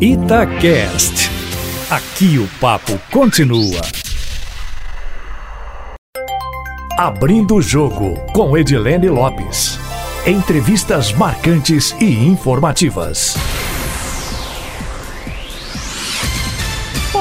Itacast. Aqui o papo continua. Abrindo o jogo com Edilene Lopes. Entrevistas marcantes e informativas.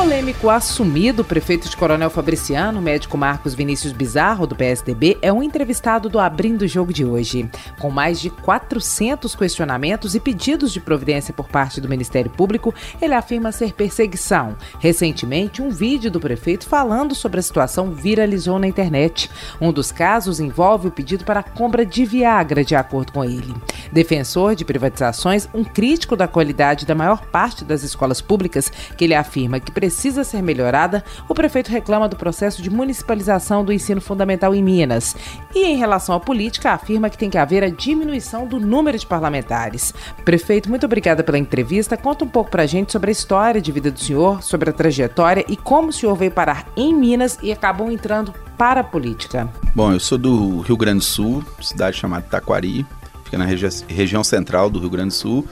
Polêmico assumido, prefeito de Coronel Fabriciano, médico Marcos Vinícius Bizarro, do PSDB, é um entrevistado do Abrindo o Jogo de hoje. Com mais de 400 questionamentos e pedidos de providência por parte do Ministério Público, ele afirma ser perseguição. Recentemente, um vídeo do prefeito falando sobre a situação viralizou na internet. Um dos casos envolve o pedido para a compra de Viagra, de acordo com ele. Defensor de privatizações, um crítico da qualidade da maior parte das escolas públicas, que ele afirma que precisa ser melhorada, o prefeito reclama do processo de municipalização do ensino fundamental em Minas. E em relação à política, afirma que tem que haver a diminuição do número de parlamentares. Prefeito, muito obrigada pela entrevista. Conta um pouco pra gente sobre a história de vida do senhor, sobre a trajetória e como o senhor veio parar em Minas e acabou entrando para a política. Bom, eu sou do Rio Grande do Sul, cidade chamada Taquari, fica na regi região central do Rio Grande do Sul.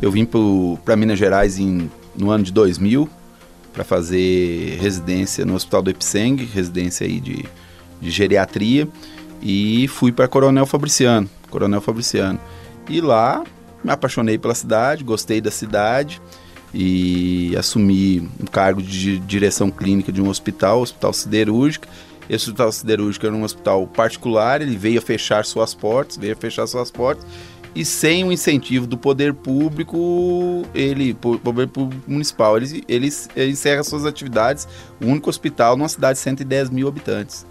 Eu vim para Minas Gerais em, no ano de 2000 para fazer residência no Hospital do Epseng, residência aí de, de geriatria, e fui para Coronel Fabriciano, Coronel Fabriciano. E lá me apaixonei pela cidade, gostei da cidade e assumi um cargo de direção clínica de um hospital, Hospital Siderúrgica. Esse hospital siderúrgico era um hospital particular, ele veio a fechar suas portas, veio a fechar suas portas e sem o incentivo do poder público, ele, poder público municipal, ele, ele, encerra suas atividades, o único hospital numa cidade de 110 mil habitantes.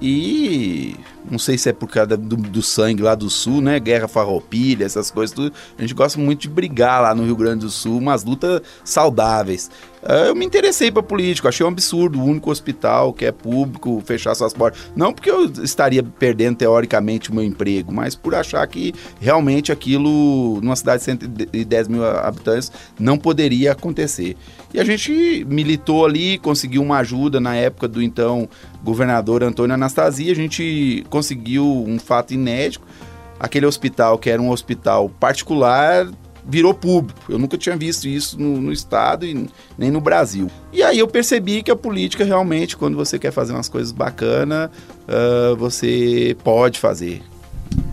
E não sei se é por causa do, do, sangue lá do sul, né? Guerra farroupilha, essas coisas, tudo. A gente gosta muito de brigar lá no Rio Grande do Sul, umas lutas saudáveis. Ah, eu me interessei para político, achei um absurdo o único hospital que é público fechar suas portas. Não porque eu estaria perdendo teoricamente o meu emprego, mas por achar que realmente aquilo, numa cidade de 110 mil habitantes, não poderia acontecer. E a gente militou ali, conseguiu uma ajuda na época do então governador Antônio Anastasia, a gente conseguiu um fato inédito. Aquele hospital, que era um hospital particular, virou público. Eu nunca tinha visto isso no, no, Estado e nem no Brasil. E aí eu percebi que a política realmente, quando você quer fazer umas coisas bacanas, uh, você pode fazer.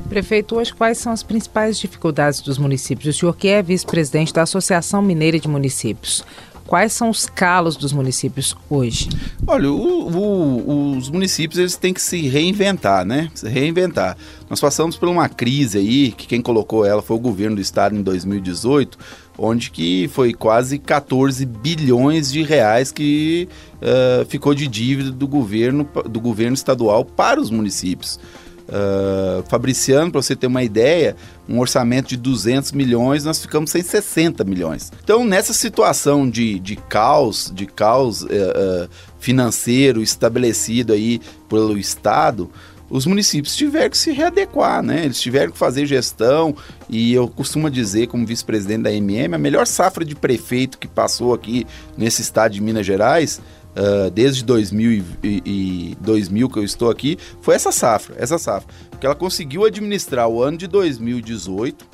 Prefeito, hoje quais são as principais dificuldades dos municípios? O senhor que é vice-presidente da Associação Mineira de Municípios. Quais são os calos dos municípios hoje? Olha, o, o, os municípios eles têm que se reinventar, né? Se reinventar. Nós passamos por uma crise aí, que quem colocou ela foi o governo do estado em 2018, onde que foi quase 14 bilhões de reais que uh, ficou de dívida do governo, do governo estadual para os municípios. Uh, Fabriciano, para você ter uma ideia, um orçamento de 200 milhões, nós ficamos sem 60 milhões. Então, nessa situação de, de caos, de caos uh, uh, financeiro estabelecido aí pelo Estado, os municípios tiveram que se readequar, né? Eles tiveram que fazer gestão e eu costumo dizer, como vice-presidente da MM, a melhor safra de prefeito que passou aqui nesse estado de Minas Gerais uh, desde 2000, e, e 2000 que eu estou aqui, foi essa safra, essa safra. Porque ela conseguiu administrar o ano de 2018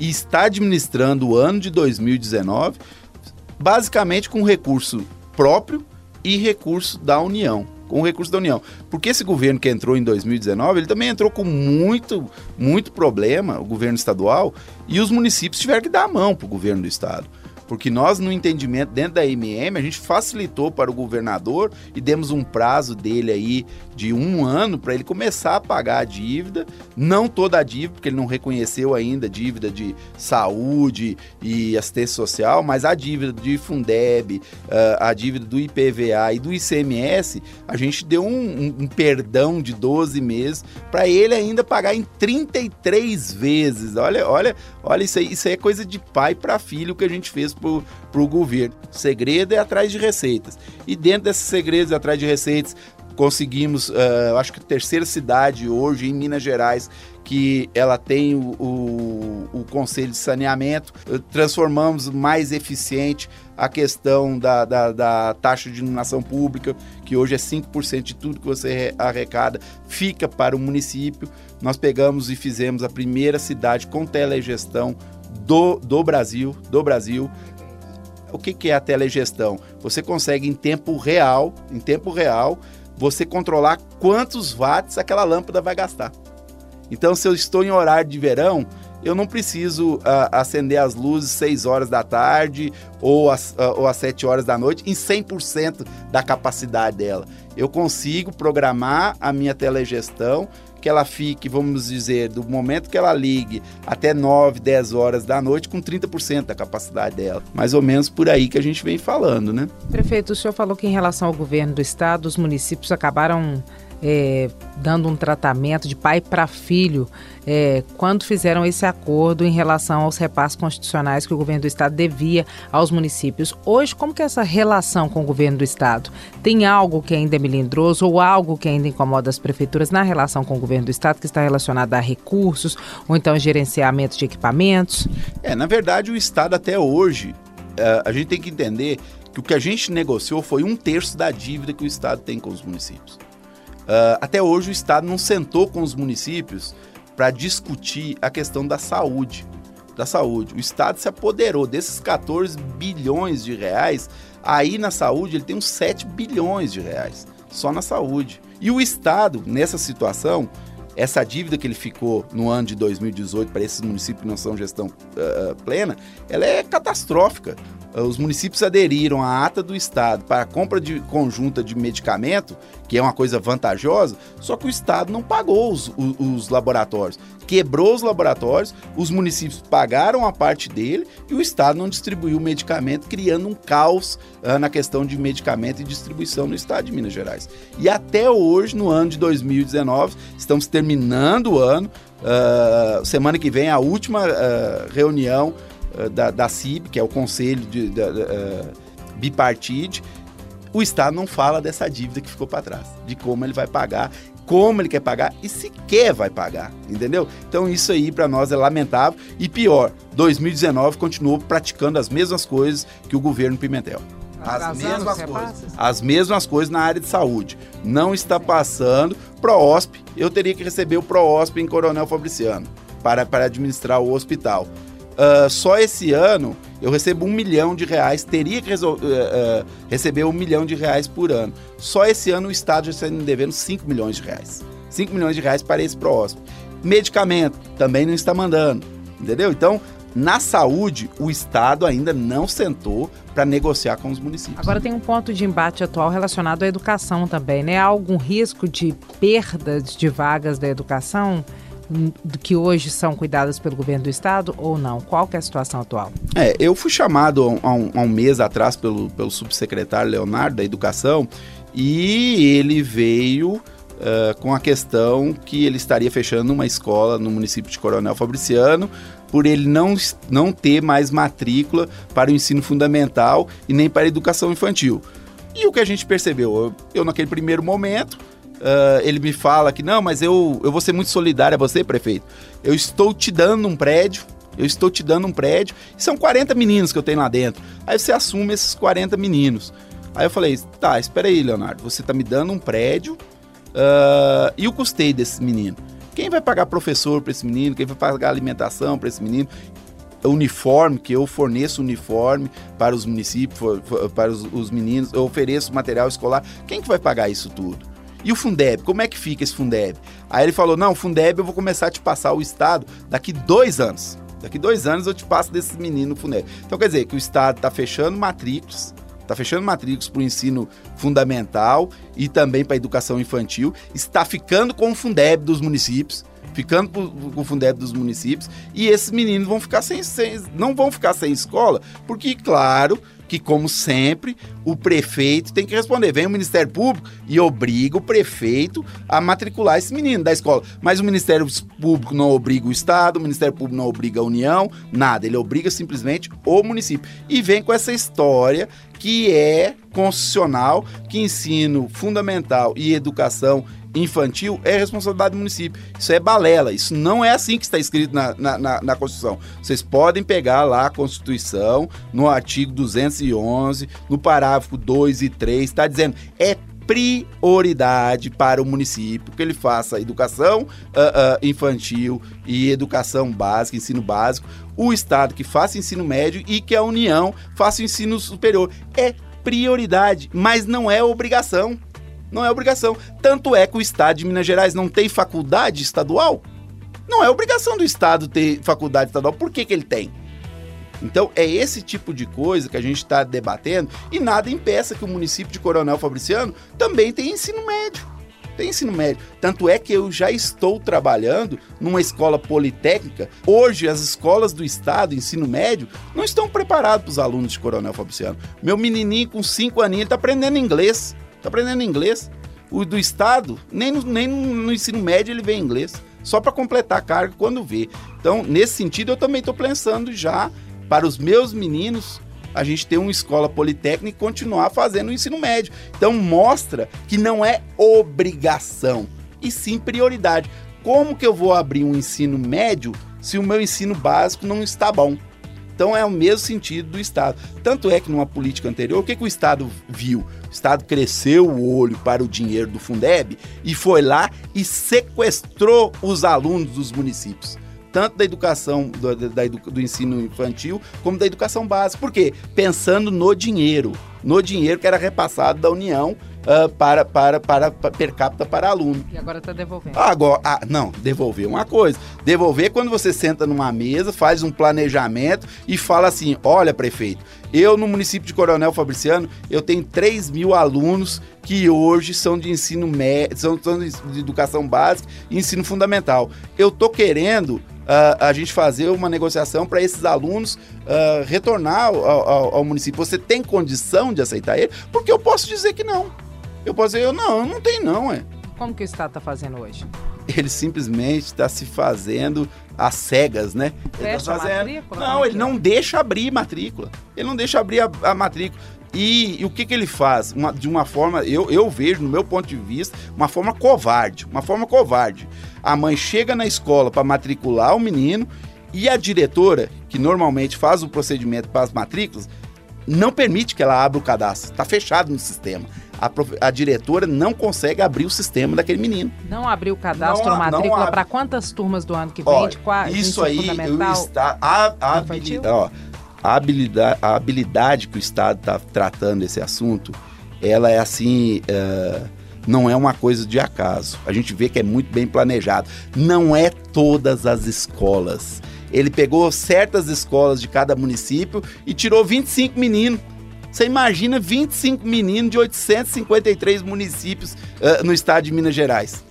e está administrando o ano de 2019 basicamente com recurso próprio e recurso da União com recurso da União. Porque esse governo que entrou em 2019, ele também entrou com muito, muito problema, o governo estadual, e os municípios tiveram que dar a mão para o governo do estado. Porque nós, no entendimento dentro da MM, a gente facilitou para o governador e demos um prazo dele aí de um ano para ele começar a pagar a dívida, não toda a dívida, porque ele não reconheceu ainda dívida de saúde e assistência social, mas a dívida de Fundeb, ah, a dívida do IPVA e do ICMS, a gente deu um, um, um perdão de 12 meses para ele ainda pagar em 33 vezes. Olha, olha, olha isso aí, isso aí é coisa de pai para filho que a gente fez para o governo. Segredo é atrás de receitas. E dentro desses segredos, atrás de receitas, conseguimos, uh, acho que terceira cidade hoje em Minas Gerais que ela tem o, o, o Conselho de Saneamento, transformamos mais eficiente a questão da, da, da, taxa de iluminação pública, que hoje é 5% de tudo que você arrecada, fica para o município. Nós pegamos e fizemos a primeira cidade com telegestão do, do Brasil, do Brasil, o que, é a telegestão? Você consegue em tempo real, em tempo real, você controlar quantos watts aquela lâmpada vai gastar. Então, se eu estou em horário de verão, eu não preciso uh, acender as luzes 6 horas da tarde ou às, uh, ou às 7 horas da noite em 100% da capacidade dela. Eu consigo programar a minha telegestão que ela fique, vamos dizer, do momento que ela ligue até 9, 10 horas da noite com 30% da capacidade dela. Mais ou menos por aí que a gente vem falando, né? Prefeito, o senhor falou que em relação ao governo do estado, os municípios acabaram é, dando um tratamento de pai para filho é, quando fizeram esse acordo em relação aos repasses constitucionais que o governo do estado devia aos municípios. Hoje, como que é essa relação com o governo do estado? Tem algo que ainda é melindroso ou algo que ainda incomoda as prefeituras na relação com o governo do estado que está relacionado a recursos ou então gerenciamento de equipamentos? É, na verdade, o estado até hoje, uh, a gente tem que entender que o que a gente negociou foi um terço da dívida que o estado tem com os municípios. Uh, até hoje o Estado não sentou com os municípios para discutir a questão da saúde. Da saúde. O Estado se apoderou desses 14 bilhões de reais. Aí na saúde ele tem uns 7 bilhões de reais. Só na saúde. E o Estado, nessa situação, essa dívida que ele ficou no ano de 2018 para esses municípios que não são gestão uh, plena, ela é catastrófica. Eh, os municípios aderiram à ata do Estado para a compra de conjunta de medicamento, que é uma coisa vantajosa, só que o Estado não pagou os, os, os, laboratórios. Quebrou os laboratórios, os municípios pagaram a parte dele e o Estado não distribuiu o medicamento, criando um caos uh, na questão de medicamento e distribuição no Estado de Minas Gerais. E até hoje, no ano de 2019, estamos terminando o ano. Uh, semana que vem, a última uh, reunião da, da CIB, que é o Conselho de, de, de uh, Bipartite, o Estado não fala dessa dívida que ficou para trás, de como ele vai pagar, como ele quer pagar e se quer vai pagar, entendeu? Então isso aí para nós é lamentável e pior, 2019 continuou praticando as mesmas coisas que o governo Pimentel. As mesmas coisas. As mesmas coisas na área de saúde. Não está passando. ProOSP, eu teria que receber o ProOSP em Coronel Fabriciano para, para administrar o hospital. Uh, só esse ano eu recebo um milhão de reais, teria que uh, uh, receber um milhão de reais por ano. Só esse ano o Estado já está me devendo 5 milhões de reais. 5 milhões de reais para esse próximo. Medicamento também não está mandando, entendeu? Então, na saúde, o Estado ainda não sentou para negociar com os municípios. Agora tem um ponto de embate atual relacionado à educação também, né? Há algum risco de perdas de vagas da educação? Que hoje são cuidadas pelo governo do estado ou não? Qual é a situação atual? É, eu fui chamado há um, há um mês atrás pelo, pelo subsecretário Leonardo da Educação e ele veio Uh, com a questão que ele estaria fechando uma escola no município de Coronel Fabriciano por ele não, não ter mais matrícula para o ensino fundamental e nem para a educação infantil. E o que a gente percebeu? Eu, eu naquele primeiro momento, Uh, ele me fala que não, mas eu, eu vou ser muito solidário a você, prefeito. Eu estou te dando um prédio, eu estou te dando um prédio, são 40 meninos que eu tenho lá dentro. Aí você assume esses 40 meninos. Aí eu falei, tá, espera aí, Leonardo, você está me dando um prédio uh, e o custeio desse menino. Quem vai pagar professor para esse menino? Quem vai pagar alimentação para esse menino? uniforme, que eu forneço uniforme para os municípios, para os, os meninos, eu ofereço material escolar. Quem que vai pagar isso tudo? E o Fundeb, como é que fica esse Fundeb? Aí ele falou: não, Fundeb eu vou começar a te passar o Estado daqui dois anos. Daqui dois anos eu te passo desses meninos Fundeb. Então quer dizer que o Estado está fechando matrículas, está fechando matrículas para o ensino fundamental e também para a educação infantil, está ficando com o Fundeb dos municípios, ficando com o Fundeb dos municípios, e esses meninos vão ficar sem, sem, não vão ficar sem escola, porque, claro, que, como sempre, o prefeito tem que responder. Vem o Ministério Público e obriga o prefeito a matricular esse menino da escola. Mas o Ministério Público não obriga o Estado, o Ministério Público não obriga a União, nada. Ele obriga simplesmente o município. E vem com essa história que é constitucional, que ensino fundamental e educação infantil é responsabilidade do município. Isso é balela, isso não é assim que está escrito na, na, na, na Constituição. Vocês podem pegar lá a Constituição, no artigo 211, no parágrafo 2 e 3, está dizendo é prioridade para o município que ele faça educação uh, uh, infantil e educação básica, ensino básico, o Estado que faça ensino médio e que a União faça ensino superior. É prioridade, mas não é obrigação. Não é obrigação. Tanto é que o Estado de Minas Gerais não tem faculdade estadual. Não é obrigação do Estado ter faculdade estadual. Por que, que ele tem? Então é esse tipo de coisa que a gente está debatendo e nada impeça que o município de Coronel Fabriciano também tenha ensino médio. Tem ensino médio. Tanto é que eu já estou trabalhando numa escola politécnica. Hoje, as escolas do estado, ensino médio, não estão preparadas para os alunos de Coronel Fabriciano. Meu menininho com 5 aninhos está aprendendo inglês. Está aprendendo inglês. O do estado, nem no, nem no ensino médio ele vê inglês. Só para completar a carga quando vê. Então, nesse sentido, eu também estou pensando já para os meus meninos a gente ter uma escola politécnica e continuar fazendo o ensino médio. Então mostra que não é obrigação, e sim prioridade. Como que eu vou abrir um ensino médio se o meu ensino básico não está bom? Então é o mesmo sentido do Estado. Tanto é que numa política anterior, o que, que o Estado viu? O Estado cresceu o olho para o dinheiro do Fundeb e foi lá e sequestrou os alunos dos municípios tanto da educação, do, da, do ensino infantil, como da educação básica. Por quê? Pensando no dinheiro, no dinheiro que era repassado da União uh, para, para, para, para, per capita para aluno. E agora está devolvendo. Agora, ah, não, devolver é uma coisa. Devolver é quando você senta numa mesa, faz um planejamento e fala assim: olha, prefeito, eu no município de Coronel Fabriciano, eu tenho 3 mil alunos que hoje são de ensino médio, são, são de educação básica e ensino fundamental. Eu tô querendo uh, a gente fazer uma negociação para esses alunos uh, retornar ao, ao, ao, município. Você tem condição de aceitar ele? Porque eu posso dizer que não. Eu posso dizer, eu não, não tem não, é. Como que o Estado está fazendo hoje? Ele simplesmente está se fazendo às cegas, né? Ele tá fazendo... matrícula? Não, ele não deixa abrir matrícula. Ele não deixa abrir a, a matrícula. E, e, o que, que ele faz? Uma, de uma forma, eu, eu vejo, no meu ponto de vista, uma forma covarde. Uma forma covarde. A mãe chega na escola para matricular o menino e a diretora, que normalmente faz o procedimento para as matrículas, não permite que ela abra o cadastro. Está fechado no sistema. A, a, diretora não consegue abrir o sistema daquele menino. Não abriu o cadastro ou matrícula para quantas turmas do ano que vem? Olha, de qual, isso aí eu está a, a, habilidade, ó, a habilidade, a habilidade que o Estado está tratando esse assunto, ela é assim. Uh, não é uma coisa de acaso. A gente vê que é muito bem planejado. Não é todas as escolas. Ele pegou certas escolas de cada município e tirou 25 meninos. Você imagina 25 meninos de 853 municípios uh, no estado de Minas Gerais.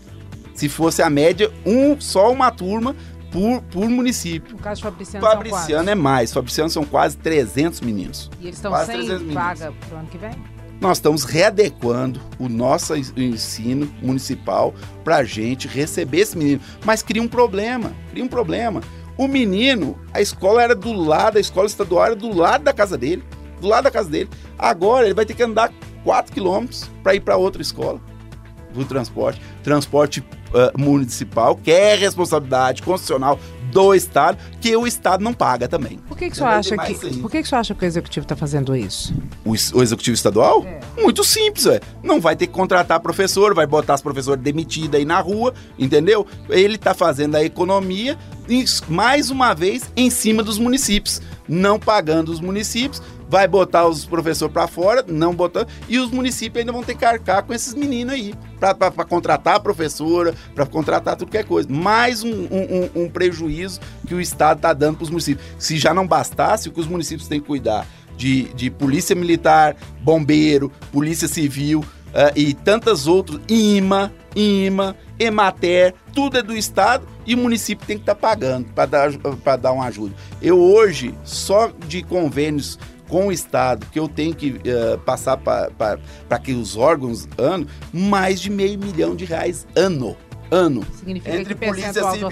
Se fosse a média, um só uma turma por, por município. No caso de Fabriciano, Fabriciano é mais. Fabriciano são quase 300 meninos. E eles estão sem vaga para o ano que vem? Nós estamos readequando o nosso ensino municipal para a gente receber esse menino. Mas cria um problema, cria um problema. O menino, a escola era do lado, a escola estadual era do lado da casa dele, do lado da casa dele. Agora ele vai ter que andar 4 quilômetros para ir para outra escola do transporte, transporte uh, municipal, que é responsabilidade constitucional do Estado, que o Estado não paga também. Por que, que, você, acha que, por que, que você acha que o Executivo está fazendo isso? O, o Executivo Estadual? É. Muito simples, ué. Não vai ter que contratar professor, vai botar as professoras demitidas aí na rua, entendeu? Ele está fazendo a economia, mais uma vez, em cima dos municípios. Não pagando os municípios, vai botar os professores para fora, não botando, e os municípios ainda vão ter que arcar com esses meninos aí, para contratar a professora, para contratar tudo que é coisa. Mais um, um, um prejuízo que o Estado está dando para os municípios. Se já não bastasse, o que os municípios têm que cuidar de, de polícia militar, bombeiro, polícia civil uh, e tantas outras, IMA, IMA, Emater, tudo é do Estado e o município tem que estar tá pagando para dar, dar uma ajuda. Eu hoje, só de convênios com o Estado, que eu tenho que uh, passar para que os órgãos ano, mais de meio milhão de reais ano. Ano. Significa Entre que polícia civil,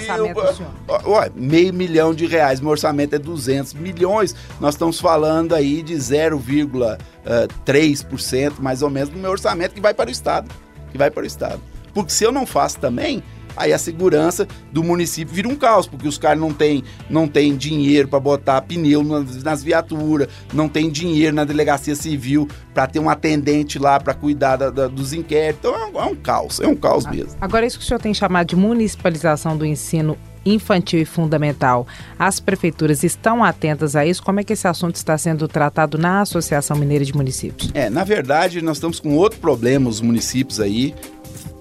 ó, meio milhão de reais, meu orçamento é 200 milhões, nós estamos falando aí de 0,3% mais ou menos do meu orçamento que vai para o Estado, que vai para o Estado. Porque se eu não faço também, aí a segurança do município vira um caos, porque os caras não têm não tem dinheiro para botar pneu nas, nas viaturas, não tem dinheiro na delegacia civil para ter um atendente lá para cuidar da, da, dos inquéritos. Então é um, é um caos, é um caos mesmo. Agora, isso que o senhor tem chamado de municipalização do ensino infantil e fundamental. As prefeituras estão atentas a isso? Como é que esse assunto está sendo tratado na Associação Mineira de Municípios? É, na verdade, nós estamos com outro problema, os municípios aí.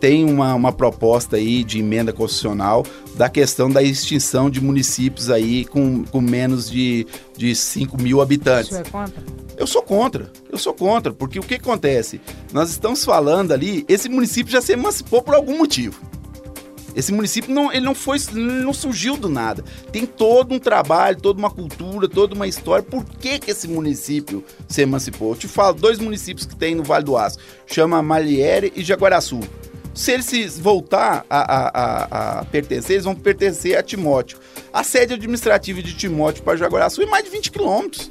Tem uma, uma proposta aí de emenda constitucional da questão da extinção de municípios aí com, com menos de, de 5 mil habitantes. Isso é contra? Eu sou contra, eu sou contra, porque o que acontece? Nós estamos falando ali, esse município já se emancipou por algum motivo. Esse município não, ele não foi, não surgiu do nada. Tem todo um trabalho, toda uma cultura, toda uma história. Por que, que esse município se emancipou? Eu te falo, dois municípios que tem no Vale do Aço, chama Maliere e Jaguaraçu. Se eles voltar a, a, a, a, pertencer, eles vão pertencer a Timóteo. A sede administrativa de Timóteo para Jaguaraçu é mais de 20 quilômetros.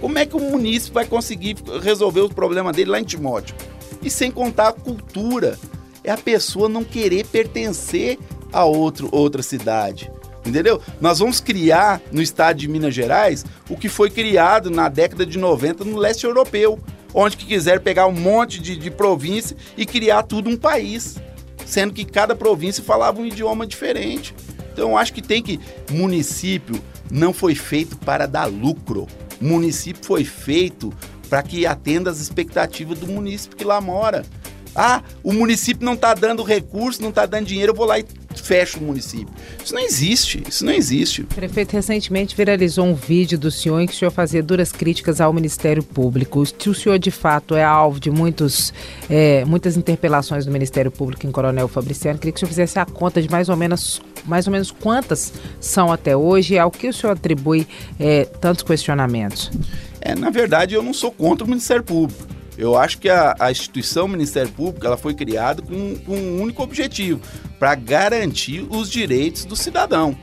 Como é que o município vai conseguir resolver o problema dele lá em Timóteo? E sem contar a cultura é a pessoa não querer pertencer a outro, outra cidade. Entendeu? Nós vamos criar no estado de Minas Gerais o que foi criado na década de 90 no leste europeu, onde que quiser pegar um monte de, de província e criar tudo um país, sendo que cada província falava um idioma diferente. Então eu acho que tem que município não foi feito para dar lucro. Município foi feito para que atenda as expectativas do município que lá mora. Ah, o município não está dando recurso, não está dando dinheiro, eu vou lá e fecho o município. Isso não existe, isso não existe. Prefeito, recentemente viralizou um vídeo do senhor em que o senhor fazia duras críticas ao Ministério Público. Se o senhor de fato é alvo de muitos, é, muitas interpelações do Ministério Público em Coronel Fabriciano, queria que o senhor fizesse a conta de mais ou menos, mais ou menos quantas são até hoje e ao que o senhor atribui é, tantos questionamentos. É, na verdade, eu não sou contra o Ministério Público. Eu acho que a, a instituição Ministério Público ela foi criada com, com um único objetivo, para garantir os direitos do cidadão.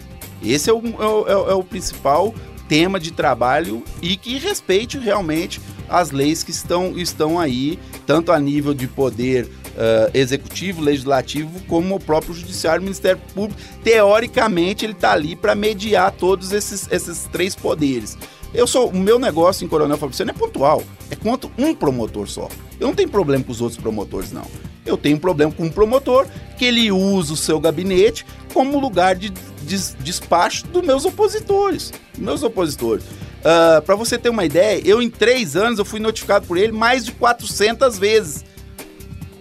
Esse é o, é, é, é o principal tema de trabalho e que respeite realmente as leis que estão, estão aí, tanto a nível de poder uh, executivo, legislativo, como o próprio judiciário, Ministério Público. Teoricamente, ele está ali para mediar todos esses, esses três poderes. Eu sou, o meu negócio em Coronel Fabriciano é pontual. É quanto um promotor só. Eu não tenho problema com os outros promotores, não. Eu tenho problema com um promotor que ele usa o seu gabinete como lugar de des despacho dos meus opositores. Meus opositores. Uh, ah, Para você ter uma ideia, eu em três anos eu fui notificado por ele mais de 400 vezes.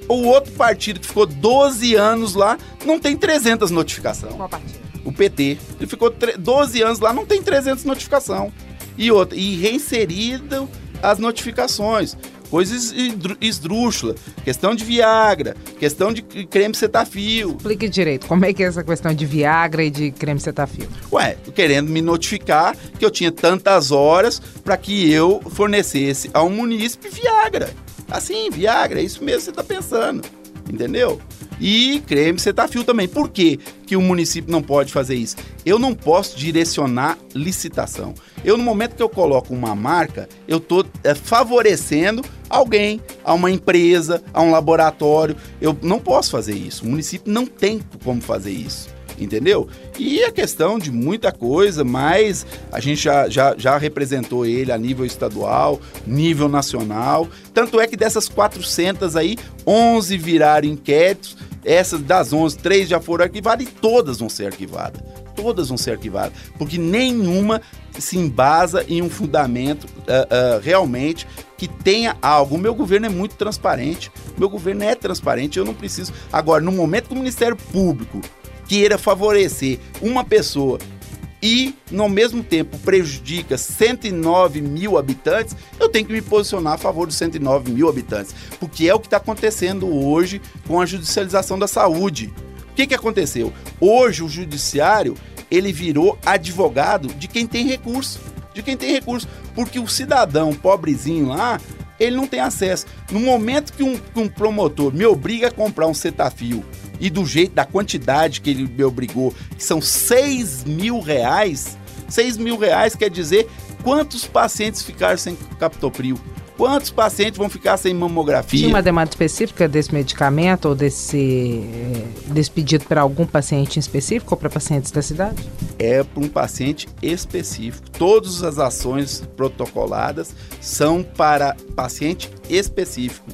O outro partido que ficou 12 anos lá não tem 300 notificação. Qual partido? O PT. Ele ficou 12 anos lá, não tem 300 notificação. E outra, e reinserido as notificações. Coisas esdrúxulas, questão de Viagra, questão de creme cetafil. Explique direito, como é que é essa questão de Viagra e de creme cetafil? Ué, querendo me notificar que eu tinha tantas horas para que eu fornecesse ao munícipe Viagra. Assim, Viagra, é isso mesmo que você está pensando, entendeu? E creme cetafil também. Por quê que o município não pode fazer isso? Eu não posso direcionar licitação. Eu, no momento que eu coloco uma marca, eu estou é, favorecendo alguém, a uma empresa, a um laboratório. Eu não posso fazer isso. O município não tem como fazer isso entendeu? E a questão de muita coisa, mas a gente já, já, já representou ele a nível estadual, nível nacional. Tanto é que dessas 400 aí, 11 viraram inquéritos, essas das 11, três já foram arquivadas e todas vão ser arquivadas. Todas vão ser arquivadas, porque nenhuma se embasa em um fundamento uh, uh, realmente que tenha algo. O meu governo é muito transparente. Meu governo é transparente, eu não preciso. Agora, no momento que o Ministério Público queira favorecer uma pessoa e, no mesmo tempo, prejudica 109 mil habitantes, eu tenho que me posicionar a favor dos 109 mil habitantes, porque é o que está acontecendo hoje com a judicialização da saúde. O que, que aconteceu? Hoje o judiciário ele virou advogado de quem tem recurso, de quem tem recurso, porque o cidadão pobrezinho lá ele não tem acesso. No momento que um, que um promotor me obriga a comprar um cetafio e do jeito, da quantidade que ele me obrigou, que são 6 mil reais, 6 mil reais quer dizer quantos pacientes ficaram sem captopril? Quantos pacientes vão ficar sem mamografia? Tinha uma demanda específica desse medicamento ou desse, eh, desse pedido para algum paciente específico ou para pacientes da cidade? É para um paciente específico. Todas as ações protocoladas são para paciente específico.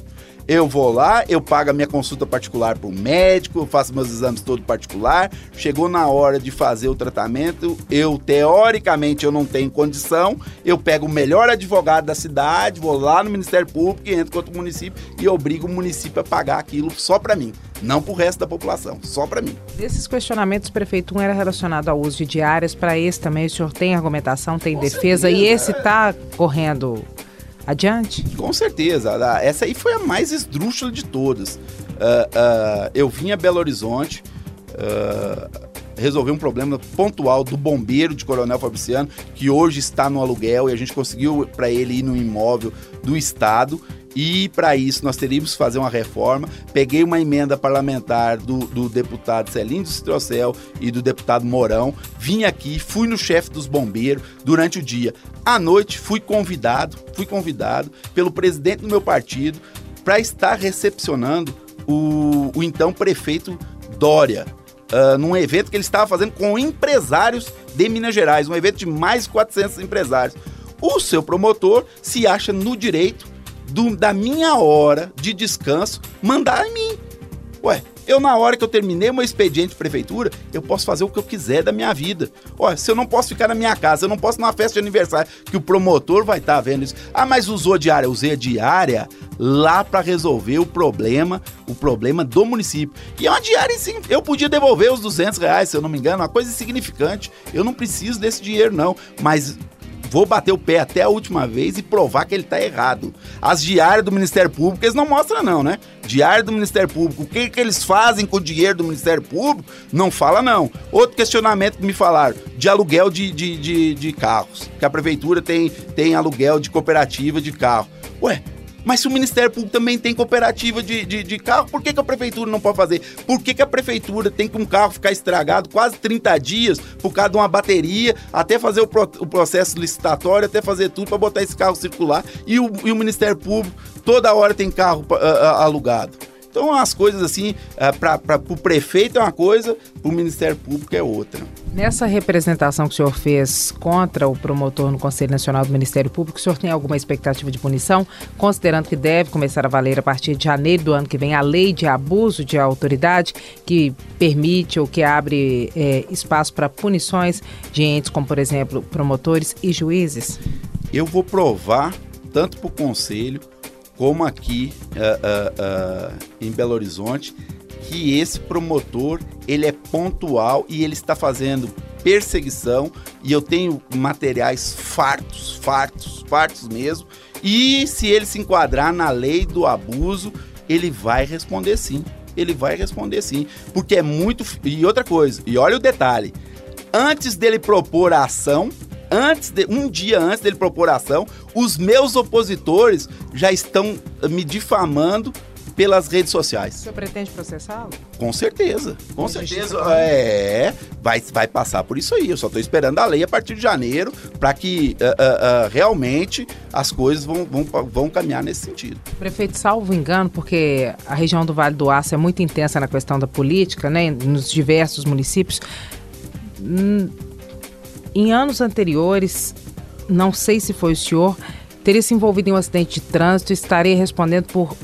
Eu vou lá, eu pago a minha consulta particular para o médico, eu faço meus exames todo particular. Chegou na hora de fazer o tratamento, eu teoricamente eu não tenho condição, eu pego o melhor advogado da cidade, vou lá no Ministério Público e entro contra o município e obrigo o município a pagar aquilo só para mim, não para o resto da população, só para mim. Desses questionamentos, prefeito, um era relacionado ao uso de diárias, para esse também o senhor tem argumentação, tem Com defesa certeza, e esse está correndo adiante? Com certeza. Essa aí foi a mais esdrúxula de todas. Uh, uh, eu vim a Belo Horizonte uh, resolver um problema pontual do bombeiro de Coronel Fabriciano, que hoje está no aluguel e a gente conseguiu para ele ir no imóvel do Estado. E para isso nós teríamos que fazer uma reforma. Peguei uma emenda parlamentar do, do deputado Celino Citrocel e do deputado Mourão. Vim aqui, fui no chefe dos bombeiros durante o dia. À noite fui convidado, fui convidado pelo presidente do meu partido para estar recepcionando o, o então prefeito Dória, uh, num evento que ele estava fazendo com empresários de Minas Gerais, um evento de mais de 400 empresários. O seu promotor se acha no direito do, da minha hora de descanso mandar em mim. Ué, eu na hora que eu terminei meu expediente de prefeitura, eu posso fazer o que eu quiser da minha vida. Olha, se eu não posso ficar na minha casa, eu não posso numa festa de aniversário, que o promotor vai estar tá vendo isso. Ah, mas usou diária? Usei a diária lá para resolver o problema, o problema do município. E é uma diária sim. Eu podia devolver os 200 reais, se eu não me engano, uma coisa insignificante. Eu não preciso desse dinheiro não, mas vou bater o pé até a última vez e provar que ele está errado. As diárias do Ministério Público, eles não mostram não, né? Diário do Ministério Público, o que, que eles fazem com o dinheiro do Ministério Público, não fala não. Outro questionamento que me falaram, de aluguel de, de, de, de carros, que a prefeitura tem, tem aluguel de cooperativa de carro. Ué, mas se o Ministério Público também tem cooperativa de, de, de carro, por que, que, a prefeitura não pode fazer? Por que, que a prefeitura tem que um carro ficar estragado quase 30 dias por causa de uma bateria, até fazer o, pro, o processo licitatório, até fazer tudo para botar esse carro circular e o, e o Ministério Público toda hora tem carro uh, uh, alugado? Então, as coisas assim, uh, para o prefeito é uma coisa, para o Ministério Público é outra. Nessa representação que o senhor fez contra o promotor no Conselho Nacional do Ministério Público, o senhor tem alguma expectativa de punição, considerando que deve começar a valer a partir de janeiro do ano que vem a lei de abuso de autoridade, que permite ou que abre é, espaço para punições de entes como, por exemplo, promotores e juízes? Eu vou provar, tanto para o Conselho como aqui uh, uh, uh, em Belo Horizonte, que esse promotor ele é pontual e ele está fazendo perseguição e eu tenho materiais fartos, fartos, fartos mesmo. E se ele se enquadrar na lei do abuso, ele vai responder sim. Ele vai responder sim, porque é muito e outra coisa. E olha o detalhe. Antes dele propor a ação, antes de, um dia antes dele propor a ação, os meus opositores já estão me difamando pelas redes sociais. Você pretende processá-lo? Com certeza, com certeza. É, vai, vai passar por isso aí. Eu só estou esperando a lei a partir de janeiro para que uh, uh, uh, realmente as coisas vão, vão, vão caminhar nesse sentido. Prefeito, salvo engano, porque a região do Vale do Aço é muito intensa na questão da política, né, nos diversos municípios. Hum, em anos anteriores, não sei se foi o senhor, teria se envolvido em um acidente de trânsito e estaria respondendo por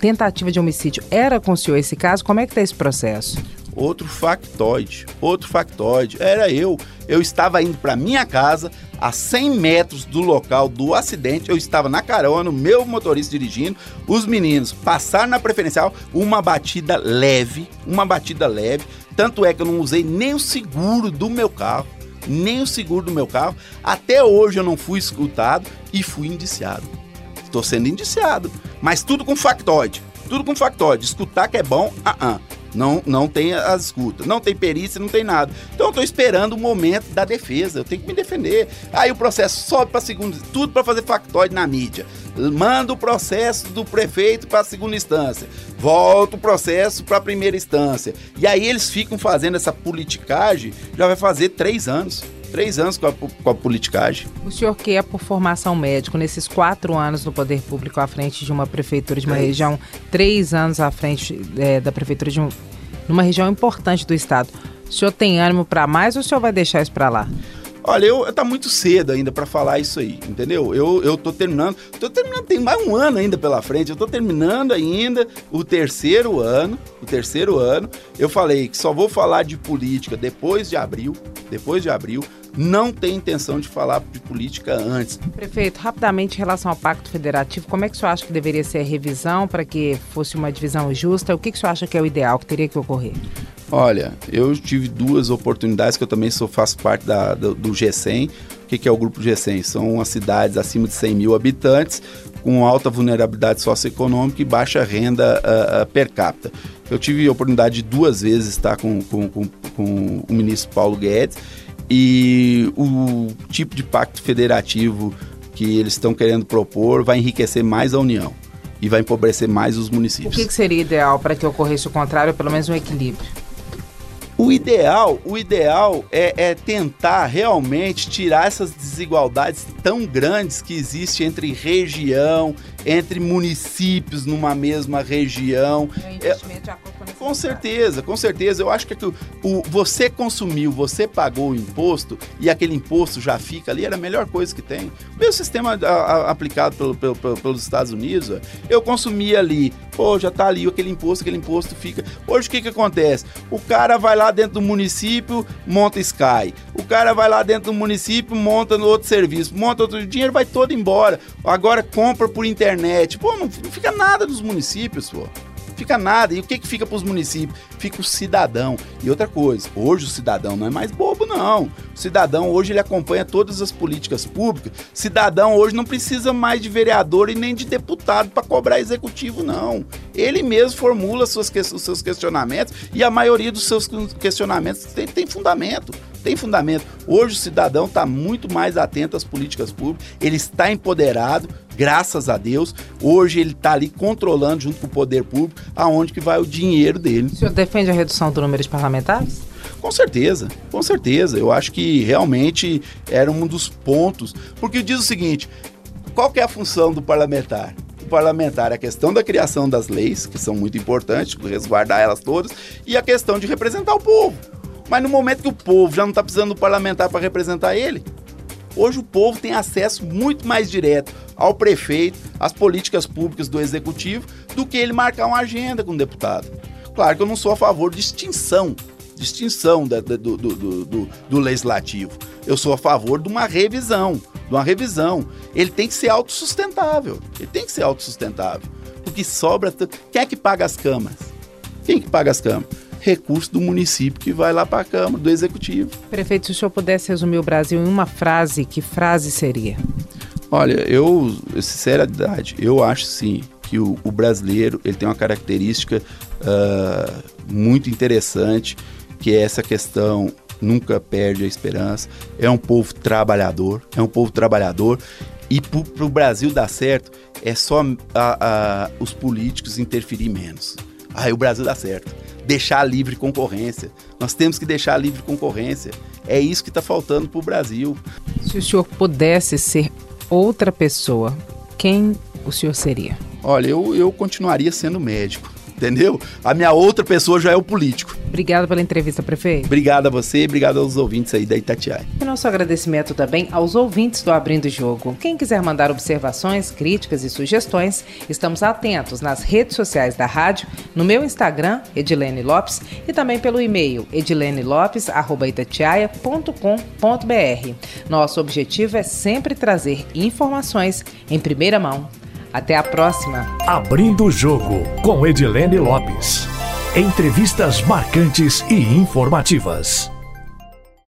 tentativa de homicídio. Era com o senhor esse caso? Como é que está esse processo? Outro factoide, outro factoide. Era eu. Eu estava indo para minha casa, a 100 metros do local do acidente. Eu estava na carona, o meu motorista dirigindo. Os meninos passaram na preferencial, uma batida leve, uma batida leve. Tanto é que eu não usei nem o seguro do meu carro nem o seguro do meu carro. Até hoje eu não fui escutado e fui indiciado. Estou sendo indiciado. Mas tudo com factoide. Tudo com factoide. Escutar que é bom, ah, uh, -uh. Não, não tem as escutas, não tem perícia, não tem nada. Então eu tô esperando o momento da defesa, eu tenho que me defender. Aí o processo sobe para segunda, tudo para fazer factoide na mídia. Manda o processo do prefeito para segunda instância, volta o processo para primeira instância. E aí eles ficam fazendo essa politicagem, já vai fazer três anos. Três anos com a, com a politicagem. O senhor que é por formação médico, nesses quatro anos no poder público à frente de uma prefeitura de uma três. região, três anos à frente é, da prefeitura de um, numa região importante do estado, o senhor tem ânimo para mais ou o senhor vai deixar isso para lá? Olha, eu, tá muito cedo ainda para falar isso aí, entendeu? Eu, eu tô terminando, tô terminando, tem mais um ano ainda pela frente, eu tô terminando ainda o terceiro ano, o terceiro ano. Eu falei que só vou falar de política depois de abril, depois de abril. Não tem intenção de falar de política antes. Prefeito, rapidamente em relação ao Pacto Federativo, como é que o senhor acha que deveria ser a revisão para que fosse uma divisão justa? O que, que o senhor acha que é o ideal, que teria que ocorrer? Olha, eu tive duas oportunidades que eu também sou, faço parte da, do, do G100. O que, que é o grupo G100? São as cidades acima de 100 mil habitantes com alta vulnerabilidade socioeconômica e baixa renda uh, uh, per capita. Eu tive a oportunidade de duas vezes estar com, com, com, com o ministro Paulo Guedes e o tipo de pacto federativo que eles estão querendo propor vai enriquecer mais a União e vai empobrecer mais os municípios. O que, que seria ideal para que ocorresse o contrário, pelo menos um equilíbrio? O ideal, o ideal é, é, tentar realmente tirar essas desigualdades tão grandes que existem entre região, entre municípios numa mesma região. É, com certeza, com certeza. Eu acho que, o, o, você consumiu, você pagou o imposto e aquele imposto já fica ali, era a melhor coisa que tem. O meu sistema a, a, aplicado pelo, pelo, pelo, pelos Estados Unidos, eu consumi ali, pô, já tá ali aquele imposto, aquele imposto fica. Hoje o que que acontece? O cara vai lá dentro do município, monta Sky. O cara vai lá dentro do município, monta no outro serviço, monta outro, o dinheiro vai todo embora. Agora compra por internet. Pô, não, não fica nada dos municípios, pô fica nada. E o que, que fica para os municípios? Fica o cidadão. E outra coisa, hoje o cidadão não é mais bobo, não. O cidadão hoje ele acompanha todas as políticas públicas. Cidadão hoje não precisa mais de vereador e nem de deputado para cobrar executivo, não. Ele mesmo formula suas, os seus questionamentos e a maioria dos seus questionamentos tem, tem fundamento tem fundamento. Hoje o cidadão está muito mais atento às políticas públicas, ele está empoderado, graças a Deus. Hoje ele está ali controlando junto com o poder público aonde que vai o dinheiro dele. O senhor defende a redução do número de parlamentares? Com certeza, com certeza. Eu acho que realmente era um dos pontos. Porque diz o seguinte: qual que é a função do parlamentar? O parlamentar é a questão da criação das leis, que são muito importantes, resguardar elas todas, e a questão de representar o povo. Mas no momento que o povo já não está precisando do parlamentar para representar ele, hoje o povo tem acesso muito mais direto ao prefeito, às políticas públicas do executivo, do que ele marcar uma agenda com o deputado. Claro que eu não sou a favor de extinção, de extinção do, do, do, do, legislativo. Eu sou a favor de uma revisão, de uma revisão. Ele tem que ser autossustentável. Ele tem que ser autossustentável. Porque sobra. Quem é que paga as câmaras? Quem é que paga as câmaras? Recurso do município que vai lá para a Câmara, do Executivo. Prefeito, se o senhor pudesse resumir o Brasil em uma frase, que frase seria? Olha, eu, sinceridade, eu acho sim que o, o brasileiro ele tem uma característica uh, muito interessante, que é essa questão nunca perde a esperança, é um povo trabalhador, é um povo trabalhador e para o Brasil dar certo é só a, a, os políticos interferir menos. Aí o Brasil dá certo deixar livre concorrência. Nós temos que deixar livre concorrência. É isso que está faltando para o Brasil. Se o senhor pudesse ser outra pessoa, quem o senhor seria? Olha, eu, eu continuaria sendo médico entendeu? A minha outra pessoa já é o político. Obrigada pela entrevista, prefeito. Obrigado a você e obrigado aos ouvintes aí da Itatiaia. E nosso agradecimento também aos ouvintes do Abrindo Jogo. Quem quiser mandar observações, críticas e sugestões, estamos atentos nas redes sociais da rádio, no meu Instagram, Edilene Lopes, e também pelo e-mail edilenelopes.itatiaia.com.br. Nosso objetivo é sempre trazer informações em primeira mão até a próxima. Abrindo o jogo com Edilene Lopes. Entrevistas marcantes e informativas.